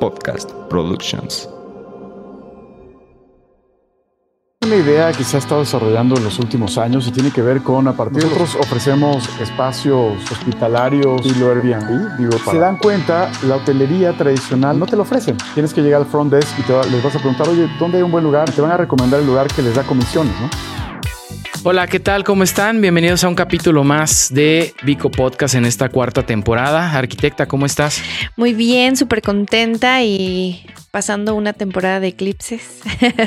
Podcast Productions. Una idea que se ha estado desarrollando en los últimos años y tiene que ver con, a partir de nosotros ofrecemos espacios hospitalarios y lo Airbnb. Digo, para... se dan cuenta, la hotelería tradicional no te lo ofrecen. Tienes que llegar al front desk y te va, les vas a preguntar, oye, ¿dónde hay un buen lugar? Te van a recomendar el lugar que les da comisiones, ¿no? Hola, ¿qué tal? ¿Cómo están? Bienvenidos a un capítulo más de Vico Podcast en esta cuarta temporada. Arquitecta, ¿cómo estás? Muy bien, súper contenta y pasando una temporada de eclipses.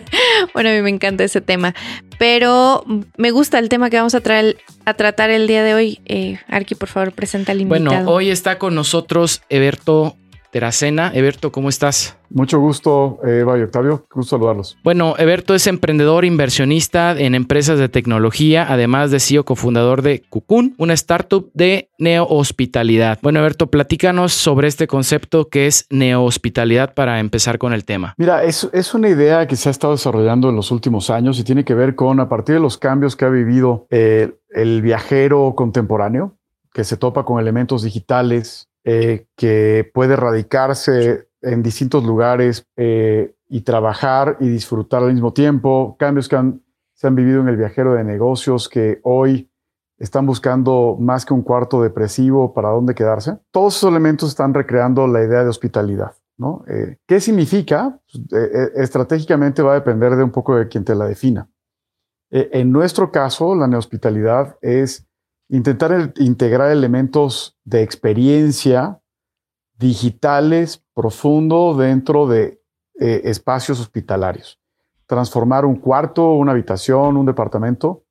bueno, a mí me encanta ese tema, pero me gusta el tema que vamos a, traer, a tratar el día de hoy. Eh, Arqui, por favor, presenta al invitado. Bueno, hoy está con nosotros Eberto Teracena. Eberto, ¿cómo estás? Mucho gusto, Eva y Octavio. Gusto saludarlos. Bueno, Eberto es emprendedor inversionista en empresas de tecnología, además de CEO cofundador de Cucún, una startup de neohospitalidad. Bueno, Eberto, platícanos sobre este concepto que es neohospitalidad para empezar con el tema. Mira, es, es una idea que se ha estado desarrollando en los últimos años y tiene que ver con, a partir de los cambios que ha vivido eh, el viajero contemporáneo, que se topa con elementos digitales, eh, que puede radicarse en distintos lugares eh, y trabajar y disfrutar al mismo tiempo, cambios que se han vivido en el viajero de negocios que hoy están buscando más que un cuarto depresivo para dónde quedarse. Todos esos elementos están recreando la idea de hospitalidad. ¿no? Eh, ¿Qué significa? Pues, estratégicamente va a depender de un poco de quien te la defina. en nuestro caso, la nehospitalidad es intentar integrar elementos de experiencia digitales profundo dentro de eh, espacios hospitalarios. Transformar un cuarto, una habitación, un departamento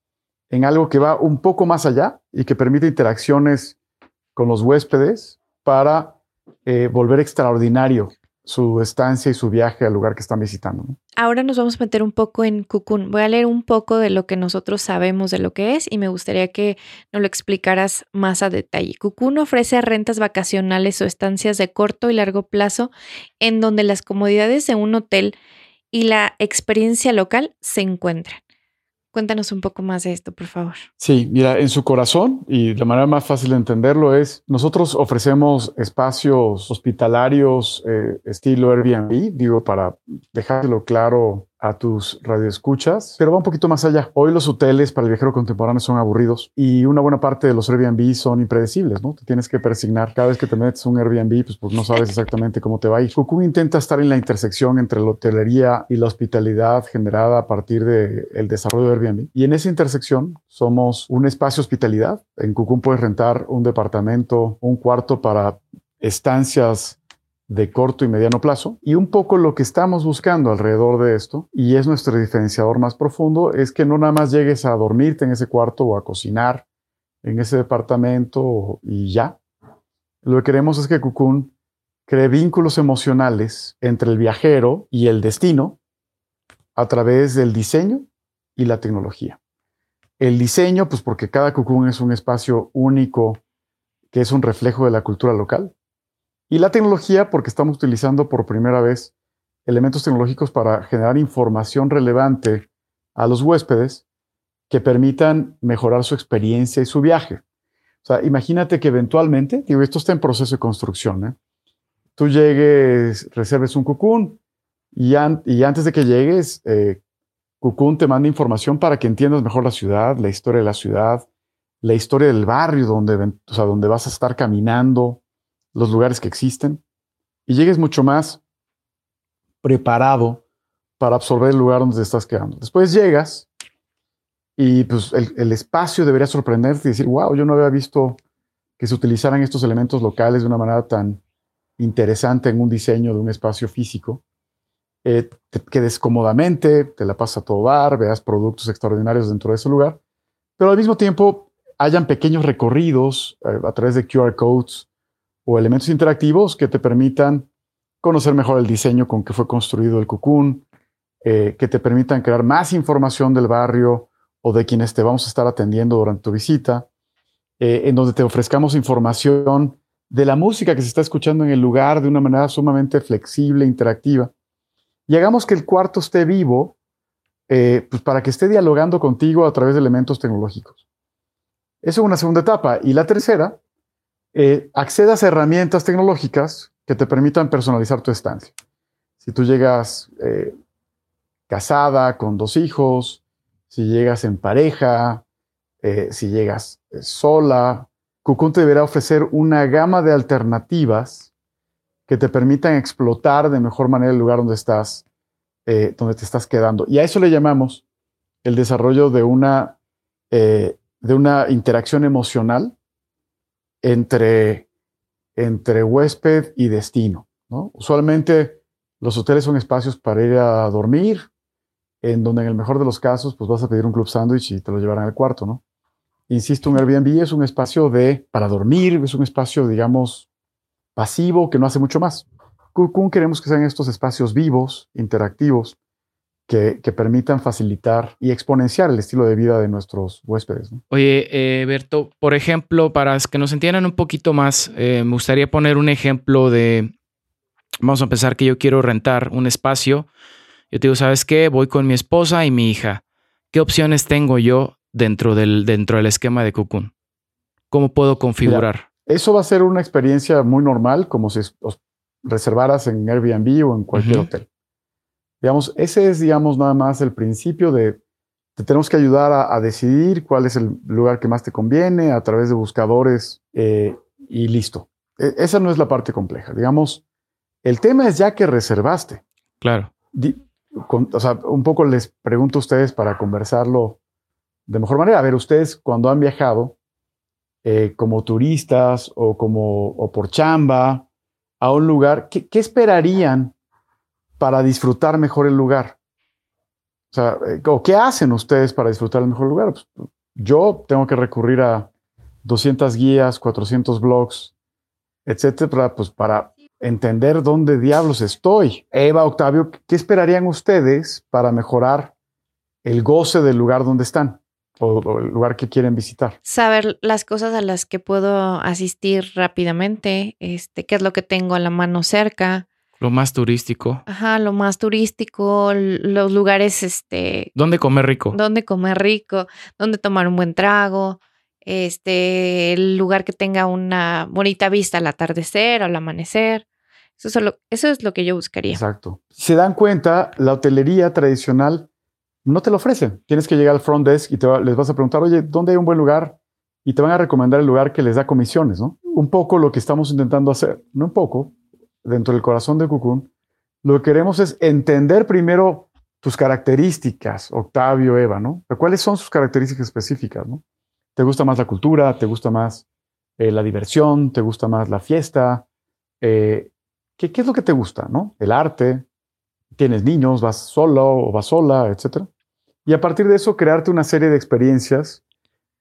en algo que va un poco más allá y que permite interacciones con los huéspedes para eh, volver extraordinario su estancia y su viaje al lugar que están visitando. Ahora nos vamos a meter un poco en Cocoon. Voy a leer un poco de lo que nosotros sabemos de lo que es y me gustaría que nos lo explicaras más a detalle. Cocoon ofrece rentas vacacionales o estancias de corto y largo plazo en donde las comodidades de un hotel y la experiencia local se encuentran. Cuéntanos un poco más de esto, por favor. Sí, mira, en su corazón y la manera más fácil de entenderlo es, nosotros ofrecemos espacios hospitalarios eh, estilo Airbnb, digo, para dejarlo claro a tus radioescuchas, pero va un poquito más allá. Hoy los hoteles para el viajero contemporáneo son aburridos y una buena parte de los Airbnb son impredecibles, ¿no? Te tienes que persignar. Cada vez que te metes un Airbnb, pues, pues no sabes exactamente cómo te va a. Cocoon intenta estar en la intersección entre la hotelería y la hospitalidad generada a partir del el desarrollo de Airbnb. Y en esa intersección somos un espacio hospitalidad. En Cocoon puedes rentar un departamento, un cuarto para estancias de corto y mediano plazo. Y un poco lo que estamos buscando alrededor de esto, y es nuestro diferenciador más profundo, es que no nada más llegues a dormirte en ese cuarto o a cocinar en ese departamento y ya. Lo que queremos es que Cocoon cree vínculos emocionales entre el viajero y el destino a través del diseño y la tecnología. El diseño, pues porque cada Cocoon es un espacio único que es un reflejo de la cultura local. Y la tecnología, porque estamos utilizando por primera vez elementos tecnológicos para generar información relevante a los huéspedes que permitan mejorar su experiencia y su viaje. O sea, imagínate que eventualmente, digo, esto está en proceso de construcción, ¿eh? tú llegues, reserves un cucún y, y antes de que llegues, eh, Cucún te manda información para que entiendas mejor la ciudad, la historia de la ciudad, la historia del barrio donde, o sea, donde vas a estar caminando, los lugares que existen y llegues mucho más preparado para absorber el lugar donde te estás quedando. Después llegas y pues el, espacio debería sorprenderte y decir, wow, yo no había visto que se utilizaran estos elementos locales de una manera tan interesante en un diseño de un espacio físico. Eh, te quedes cómodamente, te la pasas a todo dar, veas productos extraordinarios dentro de ese lugar, pero al mismo tiempo hayan pequeños recorridos eh, a través de QR codes o elementos interactivos que te permitan conocer mejor el diseño con que fue construido el Cocoon, eh, que te permitan crear más información del barrio o de quienes te vamos a estar atendiendo durante tu visita, eh, en donde te ofrezcamos información de la música que se está escuchando en el lugar de una manera sumamente flexible, interactiva, y hagamos que el cuarto esté vivo, eh, pues para que esté dialogando contigo a través de elementos tecnológicos. Eso es una segunda etapa. Y la tercera eh, accedas a herramientas tecnológicas que te permitan personalizar tu estancia. Si tú llegas eh, casada con dos hijos, si llegas en pareja, eh, si llegas eh, sola, Cocoon te deberá ofrecer una gama de alternativas que te permitan explotar de mejor manera el lugar donde estás, donde te estás quedando. Y a eso le llamamos el desarrollo de una, de una interacción emocional entre entre huésped y destino. Usualmente los hoteles son espacios para ir a dormir, en donde en el mejor de los casos pues vas a pedir un club sándwich y te lo llevarán al cuarto, ¿no? Insisto, un Airbnb es un espacio de para dormir, es un espacio, digamos, pasivo que no hace mucho más. Cocoon queremos que sean estos espacios vivos, interactivos, que, permitan facilitar y exponenciar el estilo de vida de nuestros huéspedes. Oye, eh, Berto, por ejemplo, para que nos entiendan un poquito más, eh, me gustaría poner un ejemplo de, vamos a empezar que yo quiero rentar un espacio. Yo te digo, ¿sabes qué? Voy con mi esposa y mi hija. ¿Qué opciones tengo yo dentro del, dentro del esquema de Cocoon? ¿Cómo puedo configurar? eso va a ser una experiencia muy normal, como si os reservaras en Airbnb o en cualquier hotel. Digamos, ese es, digamos, nada más el principio de, te tenemos que ayudar a, decidir cuál es el lugar que más te conviene a través de buscadores eh, y listo. E, esa no es la parte compleja. Digamos, el tema es ya que reservaste. Claro. o sea, un poco les pregunto a ustedes para conversarlo de mejor manera. A ver, ustedes cuando han viajado eh, como turistas o como o por chamba a un lugar, ¿qué, qué esperarían para disfrutar mejor el lugar? O sea, eh, ¿qué hacen ustedes para disfrutar el mejor lugar? Pues, yo tengo que recurrir a 200 guías, 400 blogs, etcétera, pues para entender dónde diablos estoy. Eva, Octavio, ¿qué esperarían ustedes para mejorar el goce del lugar donde están o, el lugar que quieren visitar? Saber las cosas a las que puedo asistir rápidamente, este, qué es lo que tengo a la mano cerca, lo más turístico. Ajá, lo más turístico, los lugares, este... ¿Dónde comer rico? ¿Dónde comer rico? ¿Dónde tomar un buen trago? Este, el lugar que tenga una bonita vista al atardecer o al amanecer. Eso es, lo, eso es lo que yo buscaría. Exacto. Si se dan cuenta, la hotelería tradicional no te lo ofrecen. Tienes que llegar al front desk y te les vas a preguntar, oye, ¿dónde hay un buen lugar? Y te van a recomendar el lugar que les da comisiones, ¿no? Un poco lo que estamos intentando hacer, no un poco, dentro del corazón de Cucún, lo que queremos es entender primero tus características, Octavio, Eva, ¿no? ¿Cuáles son sus características específicas, ¿no? ¿Te gusta más la cultura? ¿Te gusta más eh, la diversión? ¿Te gusta más la fiesta? Eh, ¿qué, ¿qué, es lo que te gusta, ¿no? El arte. ¿Tienes niños? ¿Vas solo o vas sola? Etcétera. Y a partir de eso, crearte una serie de experiencias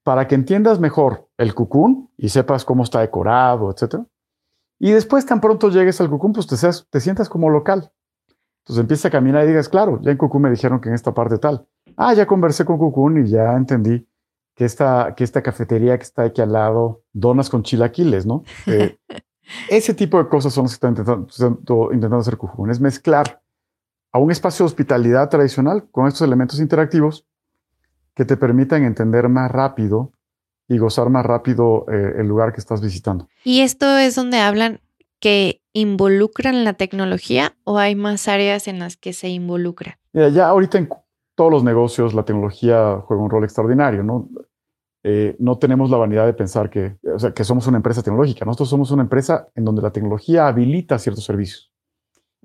para que entiendas mejor el cucún y sepas cómo está decorado, etcétera. Y después, tan pronto llegues al Cucún, pues te, te sientas como local. Entonces empiezas a caminar y digas, claro, ya en Cucún me dijeron que en esta parte tal. Ah, ya conversé con Cucún y ya entendí que esta, que esta cafetería que está aquí al lado, donas con chilaquiles, ¿no? Eh, ese tipo de cosas son las que están intentando, intentando hacer Cucún, es mezclar a un espacio de hospitalidad tradicional con estos elementos interactivos que te permitan entender más rápido y gozar más rápido eh, el lugar que estás visitando. Y esto es donde hablan que involucran la tecnología o hay más áreas en las que se involucra. Mira, ya ahorita en todos los negocios la tecnología juega un rol extraordinario, ¿no? Eh, no tenemos la vanidad de pensar que, que somos una empresa tecnológica. Nosotros somos una empresa en donde la tecnología habilita ciertos servicios.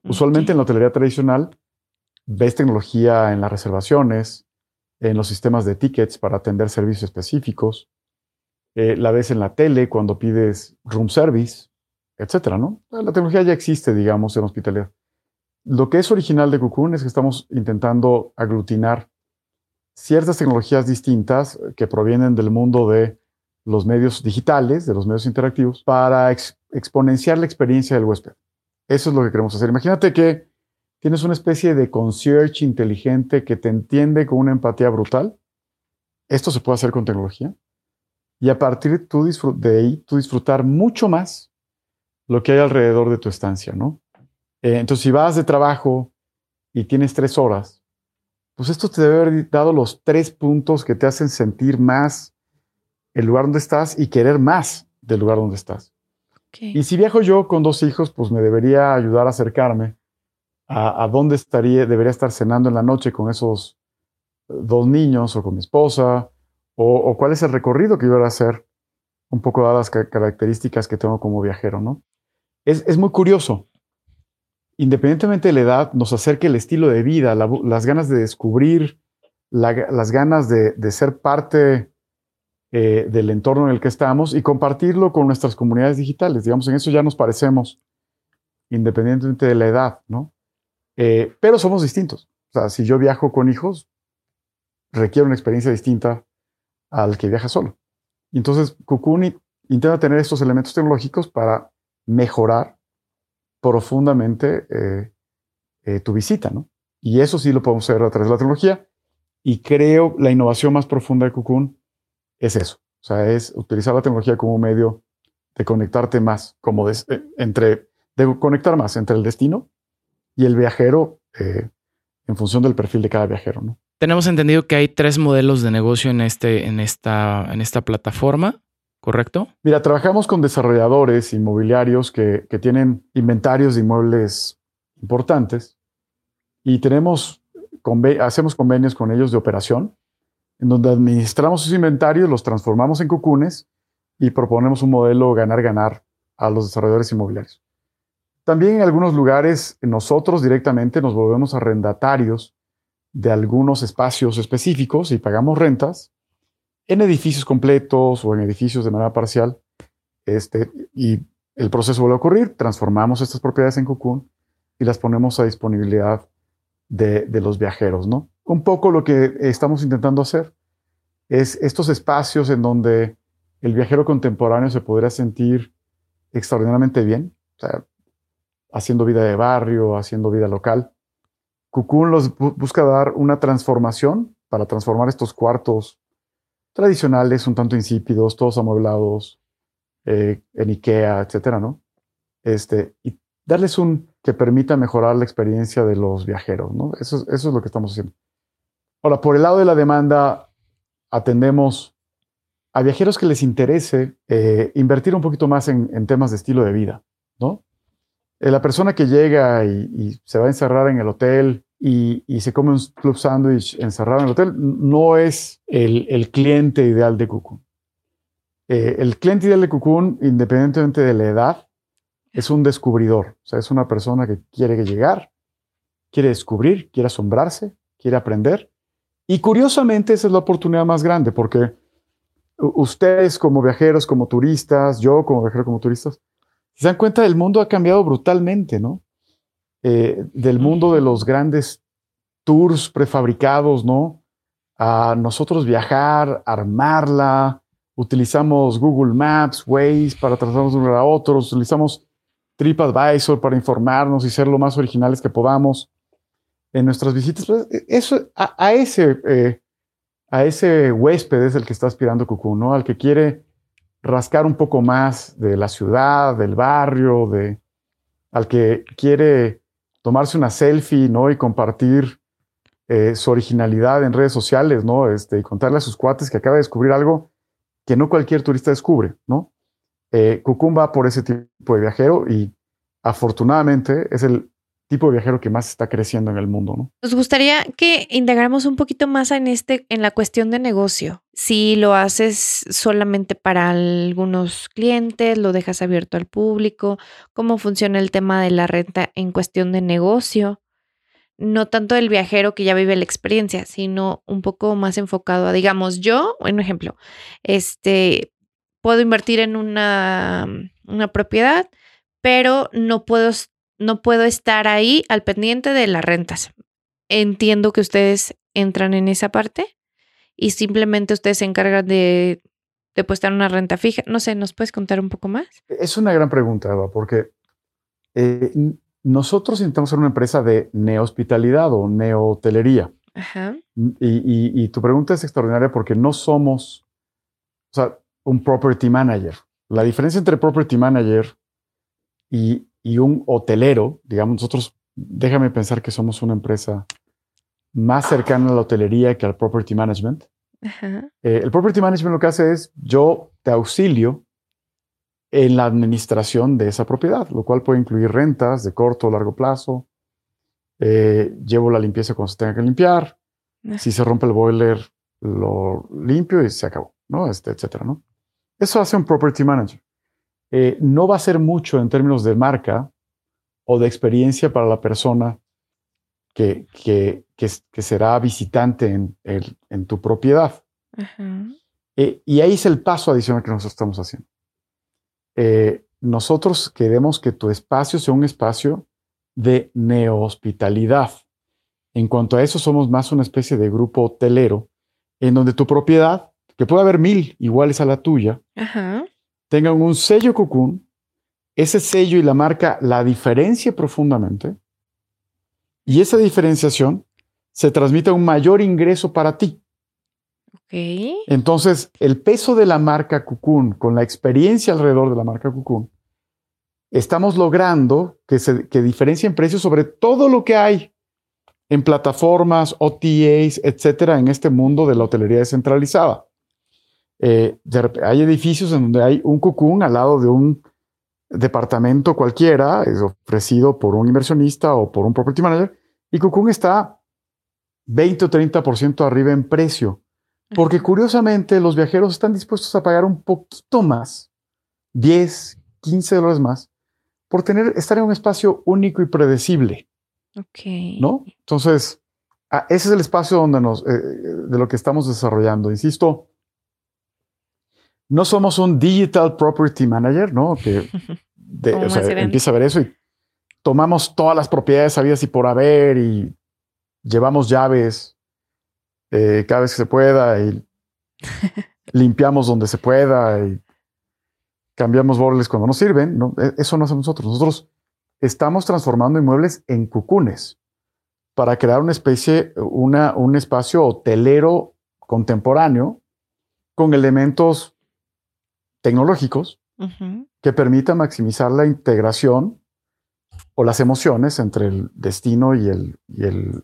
Usualmente en la hotelería tradicional ves tecnología en las reservaciones, en los sistemas de tickets para atender servicios específicos, eh, la ves en la tele cuando pides room service, etcétera, ¿no? La tecnología ya existe, digamos, en hospitalidad. Lo que es original de Cocoon es que estamos intentando aglutinar ciertas tecnologías distintas que provienen del mundo de los medios digitales, de los medios interactivos, para exponenciar la experiencia del huésped. Eso es lo que queremos hacer. Imagínate que tienes una especie de concierge inteligente que te entiende con una empatía brutal. Esto se puede hacer con tecnología y a partir de ahí tú disfrutar mucho más lo que hay alrededor de tu estancia, ¿no? Eh, entonces, si vas de trabajo y tienes tres horas, pues esto te debe haber dado los tres puntos que te hacen sentir más el lugar donde estás y querer más del lugar donde estás. Y si viajo yo con dos hijos, pues me debería ayudar a acercarme a, dónde estaría, debería estar cenando en la noche con esos dos niños o con mi esposa, o, cuál es el recorrido que yo voy a hacer, un poco dadas las características que tengo como viajero, ¿no? Es, muy curioso. Independientemente de la edad, nos acerca el estilo de vida, las ganas de descubrir, las ganas de, de ser parte eh, del entorno en el que estamos y compartirlo con nuestras comunidades digitales. Digamos, en eso ya nos parecemos, independientemente de la edad, ¿no? Eh, pero somos distintos. O sea, si yo viajo con hijos, requiere una experiencia distinta al que viaja solo. Entonces, Kukuni intenta tener estos elementos tecnológicos para mejorar profundamente eh, tu visita, ¿no? Y eso sí lo podemos hacer a través de la tecnología. Y creo la innovación más profunda de Cocoon es eso. O sea, es utilizar la tecnología como un medio de conectarte más, como de, eh, entre, de conectar más entre el destino y el viajero eh, en función del perfil de cada viajero, ¿no? Tenemos entendido que hay tres modelos de negocio en, este, en, esta, en esta plataforma, ¿correcto? Mira, trabajamos con desarrolladores inmobiliarios que, que tienen inventarios de inmuebles importantes y tenemos, hacemos convenios con ellos de operación en donde administramos sus inventarios, los transformamos en cocunes y proponemos un modelo ganar-ganar a los desarrolladores inmobiliarios. También en algunos lugares nosotros directamente nos volvemos arrendatarios de algunos espacios específicos y pagamos rentas en edificios completos o en edificios de manera parcial. Este, y el proceso vuelve a ocurrir, transformamos estas propiedades en Cocoon y las ponemos a disponibilidad de, de los viajeros, ¿no? un poco lo que estamos intentando hacer es estos espacios en donde el viajero contemporáneo se podría sentir extraordinariamente bien, haciendo vida de barrio, haciendo vida local. Cocoon los busca dar una transformación para transformar estos cuartos tradicionales, un tanto insípidos, todos amueblados, eh, en Ikea, etcétera, ¿no? Este, y darles un que permita mejorar la experiencia de los viajeros, ¿no? Eso, es lo que estamos haciendo. Ahora, por el lado de la demanda, atendemos a viajeros que les interese eh, invertir un poquito más en, temas de estilo de vida, ¿no? Eh, la persona que llega y, se va a encerrar en el hotel y, se come un club sandwich encerrado en el hotel no es el, cliente ideal de Cocoon. Eh, el cliente ideal de Cocoon, independientemente de la edad, es un descubridor. O sea, es una persona que quiere llegar, quiere descubrir, quiere asombrarse, quiere aprender y curiosamente esa es la oportunidad más grande porque ustedes como viajeros, como turistas, yo como viajero, como turistas, se dan cuenta del mundo ha cambiado brutalmente, ¿no? Eh, del mundo de los grandes tours prefabricados, ¿no? A nosotros viajar, armarla, utilizamos Google Maps, Waze para trasladarnos de un lugar a otro, utilizamos TripAdvisor para informarnos y ser lo más originales que podamos en nuestras visitas. Pues, e, eso, a, ese, eh, a ese huésped es el que está aspirando Cucú, ¿no? Al que quiere rascar un poco más de la ciudad, del barrio, de, al que quiere tomarse una selfie, ¿no? Y compartir eh, su originalidad en redes sociales, ¿no? Este, y contarle a sus cuates que acaba de descubrir algo que no cualquier turista descubre, ¿no? Eh, va por ese tipo de viajero y afortunadamente es el tipo de viajero que más está creciendo en el mundo, ¿no? Nos gustaría que integráramos un poquito más en este, en la cuestión de negocio. Si lo haces solamente para algunos clientes, lo dejas abierto al público, cómo funciona el tema de la renta en cuestión de negocio. No tanto el viajero que ya vive la experiencia, sino un poco más enfocado a, digamos, yo, un ejemplo, este, puedo invertir en una, una propiedad, pero no puedo no puedo estar ahí al pendiente de las rentas. Entiendo que ustedes entran en esa parte y simplemente ustedes se encargan de depositar una renta fija. No sé, ¿nos puedes contar un poco más? Es una gran pregunta, Eva, porque eh, nosotros intentamos ser una empresa de nehospitalidad o neohotelería. Ajá. Y, y, tu pregunta es extraordinaria porque no somos, o sea, un property manager. La diferencia entre property manager y y un hotelero, digamos, nosotros, déjame pensar que somos una empresa más cercana a la hotelería que al property management. Eh, el property management lo que hace es, yo te auxilio en la administración de esa propiedad, lo cual puede incluir rentas de corto o largo plazo. Eh, llevo la limpieza cuando se tenga que limpiar. Si se rompe el boiler, lo limpio y se acabó, ¿no? Este, etcétera, ¿no? Eso hace un property manager. Eh, no va a ser mucho en términos de marca o de experiencia para la persona que, que, que, será visitante en, en tu propiedad. Eh, y ahí es el paso adicional que nosotros estamos haciendo. Eh, nosotros queremos que tu espacio sea un espacio de neohospitalidad. En cuanto a eso, somos más una especie de grupo hotelero en donde tu propiedad, que puede haber mil iguales a la tuya, tengan un sello Cocoon, ese sello y la marca la diferencia profundamente y esa diferenciación se transmite a un mayor ingreso para ti. Entonces, el peso de la marca Cocoon, con la experiencia alrededor de la marca Cocoon, estamos logrando que se que diferencien precios sobre todo lo que hay en plataformas, OTAs, etcétera, en este mundo de la hotelería descentralizada. Eh, hay edificios en donde hay un Cocoon al lado de un departamento cualquiera, es ofrecido por un inversionista o por un property manager, y Cocoon está 20 o 30% arriba en precio. Porque curiosamente los viajeros están dispuestos a pagar un poquito más, 10, 15 dólares más, por tener, estar en un espacio único y predecible. Ok. ¿No? Entonces, ah, ese es el espacio donde nos, eh, de lo que estamos desarrollando. Insisto, no somos un digital property manager, ¿no? Que empieza a ver eso y tomamos todas las propiedades habidas y por haber y llevamos llaves eh, cada vez que se pueda y limpiamos donde se pueda y cambiamos borles cuando nos sirven. ¿no? E, eso no hacemos nosotros. Nosotros estamos transformando inmuebles en cucunes para crear una especie, una, un espacio hotelero contemporáneo con elementos tecnológicos que permitan maximizar la integración o las emociones entre el destino y el, y el,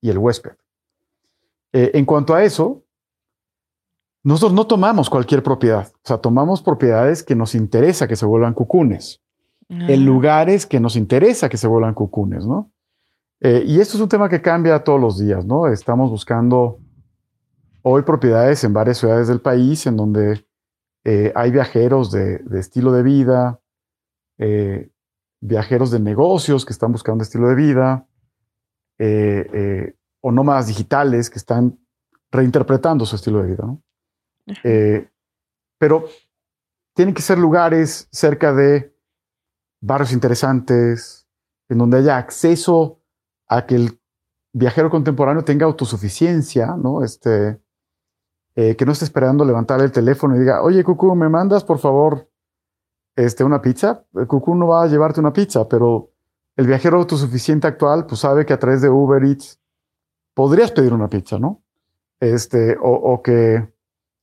y el huésped. Eh, en cuanto a eso, nosotros no tomamos cualquier propiedad, o sea, tomamos propiedades que nos interesa que se vuelvan cucunes, en ah. lugares que nos interesa que se vuelvan cucunes, ¿no? Eh, y esto es un tema que cambia todos los días, ¿no? Estamos buscando hoy propiedades en varias ciudades del país en donde eh, hay viajeros de, estilo de vida, viajeros de negocios que están buscando estilo de vida, o nómadas digitales que están reinterpretando su estilo de vida. ¿no? Eh, pero tienen que ser lugares cerca de barrios interesantes, en donde haya acceso a que el viajero contemporáneo tenga autosuficiencia, ¿no? Este, eh, que no esté esperando levantar el teléfono y diga, oye, Cucú, ¿me mandas por favor este, una pizza? Cucú no va a llevarte una pizza, pero el viajero autosuficiente actual pues sabe que a través de Uber Eats podrías pedir una pizza, ¿no? Este, o, que,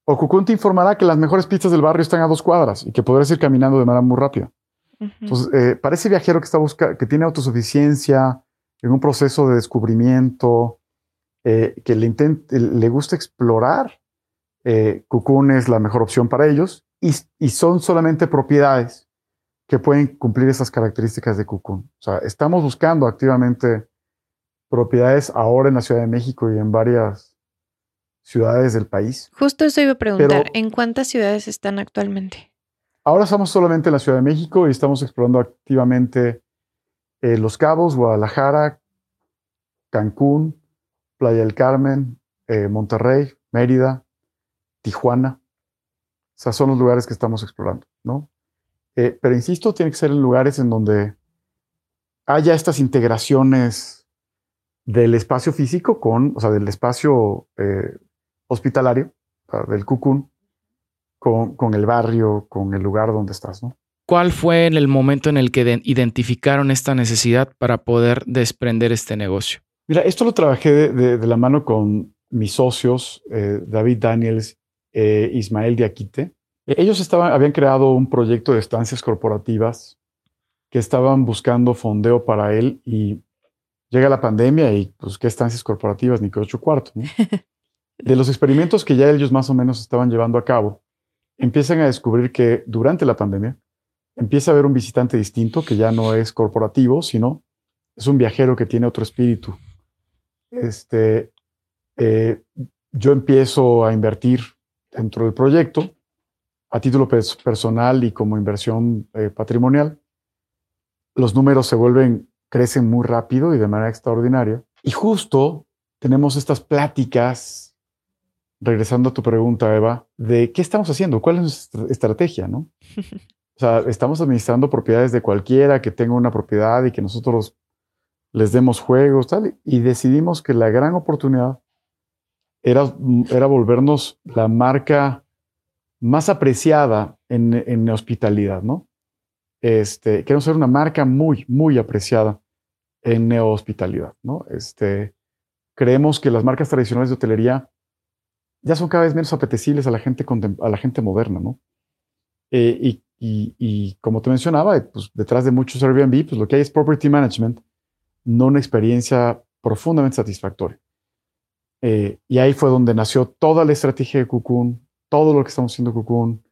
o Cucún te informará que las mejores pizzas del barrio están a dos cuadras y que podrás ir caminando de manera muy rápida. Entonces, eh, para ese viajero que está buscando, que tiene autosuficiencia, en un proceso de descubrimiento, eh, que le, le gusta explorar, eh, es la mejor opción para ellos y, y, son solamente propiedades que pueden cumplir esas características de Cocoon. O sea, estamos buscando activamente propiedades ahora en la Ciudad de México y en varias ciudades del país. Justo eso iba a preguntar, ¿en cuántas ciudades están actualmente? Ahora estamos solamente en la Ciudad de México y estamos explorando activamente eh, Los Cabos, Guadalajara, Cancún, Playa del Carmen, eh, Monterrey, Mérida, Tijuana. O sea, son los lugares que estamos explorando, ¿no? Eh, pero insisto, tiene que ser en lugares en donde haya estas integraciones del espacio físico con, o sea, del espacio eh, hospitalario, del cucún, con, con, el barrio, con el lugar donde estás, ¿no? ¿Cuál fue el momento en el que identificaron esta necesidad para poder desprender este negocio? Mira, esto lo trabajé de, la mano con mis socios, eh, David Daniels e Ismael Diaquite. Ellos estaban, habían creado un proyecto de estancias corporativas que estaban buscando fondeo para él y llega la pandemia y pues qué estancias corporativas ni qué ocho cuartos. De los experimentos que ya ellos más o menos estaban llevando a cabo, empiezan a descubrir que durante la pandemia empieza a ver un visitante distinto que ya no es corporativo, sino es un viajero que tiene otro espíritu. Este, eh, yo empiezo a invertir dentro del proyecto a título personal y como inversión eh, patrimonial. Los números se vuelven, crecen muy rápido y de manera extraordinaria. Y justo tenemos estas pláticas, regresando a tu pregunta, Eva, de qué estamos haciendo, cuál es nuestra estrategia, ¿no? O sea, estamos administrando propiedades de cualquiera que tenga una propiedad y que nosotros les demos juegos, tal, y decidimos que la gran oportunidad era, era volvernos la marca más apreciada en, en hospitalidad, ¿no? Este, queremos ser una marca muy, muy apreciada en neohospitalidad, ¿no? Este, creemos que las marcas tradicionales de hotelería ya son cada vez menos apetecibles a la gente, a la gente moderna, ¿no? Eh, y, y, como te mencionaba, pues detrás de muchos Airbnb, pues lo que hay es property management, no una experiencia profundamente satisfactoria. Eh, y ahí fue donde nació toda la estrategia de Cocoon, todo lo que estamos haciendo en Cocoon,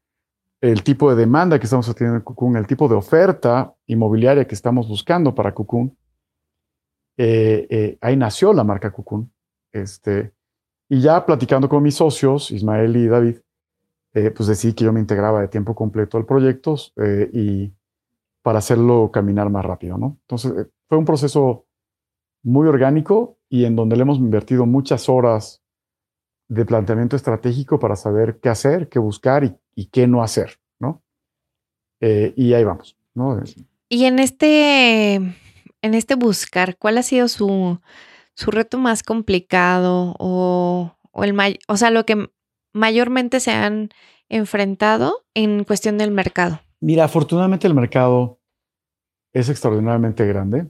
el tipo de demanda que estamos teniendo en Cocoon, el tipo de oferta inmobiliaria que estamos buscando para Cocoon. Eh, eh, ahí nació la marca Cocoon. Este, y ya platicando con mis socios, Ismael y David, eh, pues decidí que yo me integraba de tiempo completo al proyecto y para hacerlo caminar más rápido, ¿no? Entonces, fue un proceso muy orgánico y en donde le hemos invertido muchas horas de planteamiento estratégico para saber qué hacer, qué buscar y, qué no hacer, ¿no? Eh, y ahí vamos, ¿no? Y en este, en este buscar, ¿cuál ha sido su, su reto más complicado o, o el o sea, lo que mayormente se han enfrentado en cuestión del mercado? Mira, afortunadamente el mercado es extraordinariamente grande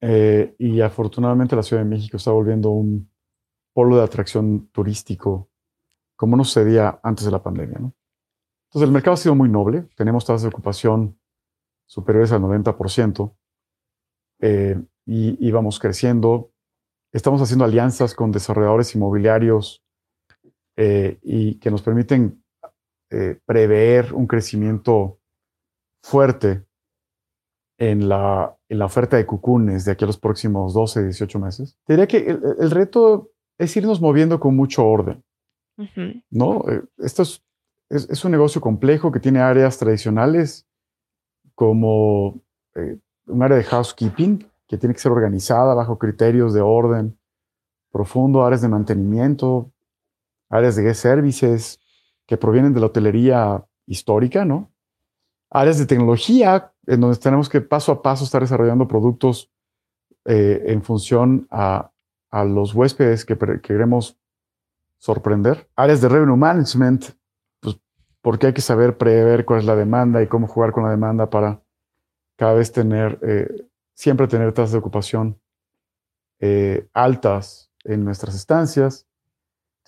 eh, y afortunadamente la Ciudad de México está volviendo un polo de atracción turístico, como no sucedía antes de la pandemia. Entonces, el mercado ha sido muy noble. Tenemos tasas de ocupación superiores al 90%. Eh, y, vamos creciendo. Estamos haciendo alianzas con desarrolladores inmobiliarios eh, y que nos permiten prever un crecimiento fuerte en la, en la oferta de cucunes de aquí a los próximos 12, 18 meses. Te diría que el, el reto es irnos moviendo con mucho orden. ¿no? Eh, esto es, es, un negocio complejo que tiene áreas tradicionales como eh, un área de housekeeping que tiene que ser organizada bajo criterios de orden profundo, áreas de mantenimiento, áreas de guest services que provienen de la hotelería histórica, ¿no? Áreas de tecnología en donde tenemos que paso a paso estar desarrollando productos eh, en función a, a los huéspedes que, queremos sorprender. Áreas de revenue management, pues porque hay que saber prever cuál es la demanda y cómo jugar con la demanda para cada vez tener, eh, siempre tener tasas de ocupación eh, altas en nuestras estancias.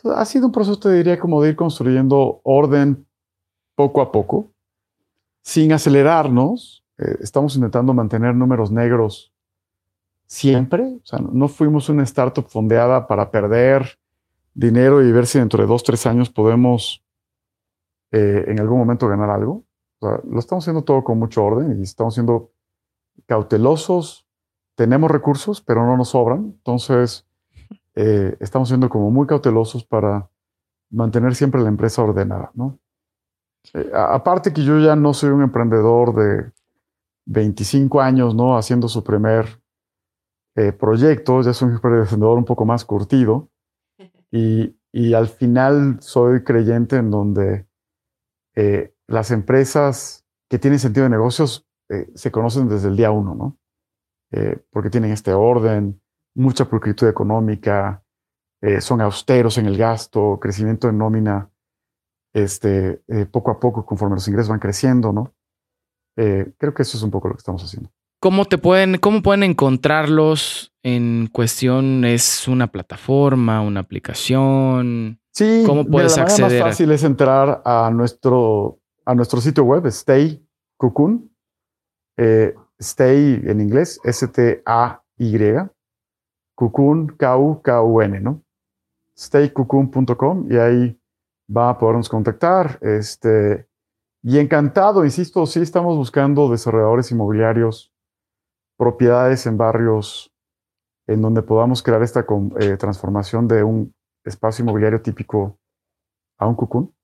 ha sido un proceso, te diría, como de ir construyendo orden poco a poco, sin acelerarnos. Eh, estamos intentando mantener números negros siempre. O sea, no fuimos una startup fondeada para perder dinero y ver si dentro de dos, tres años podemos eh, en algún momento ganar algo. O sea, lo estamos haciendo todo con mucho orden y estamos siendo cautelosos. Tenemos recursos, pero no nos sobran. Entonces, eh, estamos siendo como muy cautelosos para mantener siempre la empresa ordenada, ¿no? Eh, aparte que yo ya no soy un emprendedor de 25 años, ¿no? Haciendo su primer eh, proyectos, ya soy un emprendedor un poco más curtido y, y, al final soy creyente en donde eh, las empresas que tienen sentido de negocios se conocen desde el día uno, ¿no? porque tienen este orden, mucha pulcritud económica, son austeros en el gasto, crecimiento de nómina, este, poco a poco conforme los ingresos van creciendo, ¿no? creo que eso es un poco lo que estamos haciendo. ¿Cómo te pueden, cómo pueden encontrarlos en cuestión? ¿Es una plataforma, una aplicación? Sí, ¿cómo puedes la acceder? más fácil es entrar a nuestro, a nuestro sitio web, Stay Cocoon. Eh, stay en inglés, S-T-A-Y. Cocoon, K-U-K-U-N, ¿no? staycocoon.com y ahí va a podernos contactar. Este, Y encantado, insisto, sí estamos buscando desarrolladores inmobiliarios, propiedades en barrios en donde podamos crear esta eh, transformación de un espacio inmobiliario típico a un cucún.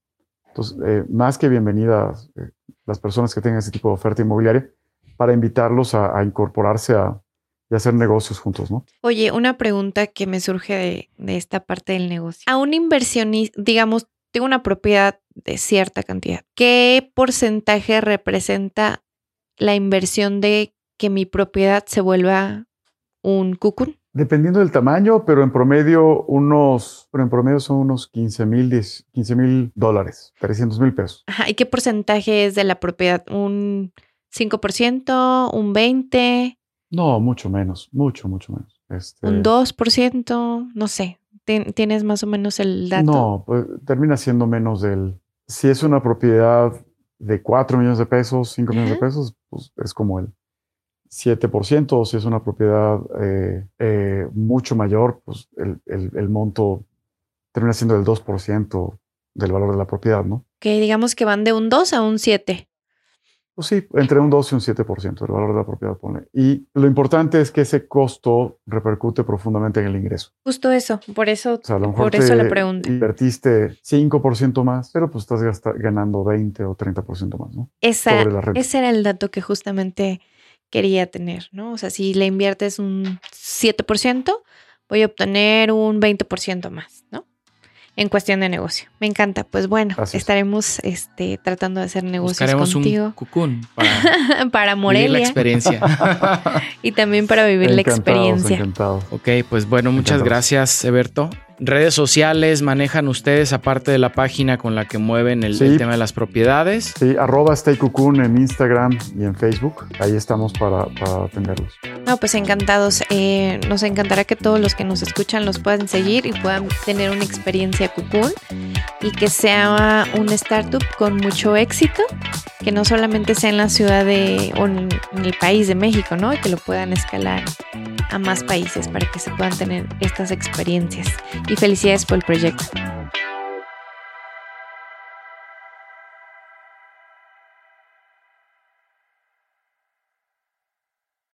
Entonces, eh, más que bienvenidas eh, las personas que tengan ese tipo de oferta inmobiliaria para invitarlos a, incorporarse a, y hacer negocios juntos, ¿no? Oye, una pregunta que me surge de, de esta parte del negocio. A un inversionista, digamos, tengo una propiedad de cierta cantidad. ¿Qué porcentaje representa la inversión de que mi propiedad se vuelva un cucún? Dependiendo del tamaño, pero en promedio unos, pero en promedio son unos 15 mil 15 mil dólares, 300 mil pesos. Ajá, ¿y qué porcentaje es de la propiedad? ¿Un 5%? ¿Un 20%? No, mucho menos, mucho, mucho menos. Este... ¿Un 2%? No sé. ¿Tienes más o menos el dato? No, pues termina siendo menos del... Si es una propiedad de 4 millones de pesos, 5 millones de pesos, pues es como el 7%, o si es una propiedad eh, eh, mucho mayor, pues el, el, monto termina siendo el 2% del valor de la propiedad, ¿no? Que digamos que van de un 2 a un 7. Pues sí, entre un 2 y un 7% del valor de la propiedad, pone. Y lo importante es que ese costo repercute profundamente en el ingreso. Justo eso, por eso, por eso la pregunta. Invertiste 5% más, pero pues estás ganando 20 o 30% más, ¿no? Esa, ese era el dato que justamente quería tener, ¿no? O sea, si le inviertes un 7%, voy a obtener un 20% más, ¿no? En cuestión de negocio. Me encanta. Pues bueno, estaremos este, tratando de hacer negocios Buscaremos contigo. un cucún para, para Morelia. Vivir la experiencia. y también para vivir la experiencia. Encantado. Ok, pues bueno, muchas gracias, Eberto redes sociales manejan ustedes aparte de la página con la que mueven el, tema de las propiedades? Sí, arroba StayCucún en Instagram y en Facebook. Ahí estamos para, atenderlos. No, pues encantados. Eh, nos encantará que todos los que nos escuchan los puedan seguir y puedan tener una experiencia Cucún y que sea un startup con mucho éxito, que no solamente sea en la ciudad de o en el país de México, ¿no? Y que lo puedan escalar a más países para que se puedan tener estas experiencias y felicidades por el proyecto.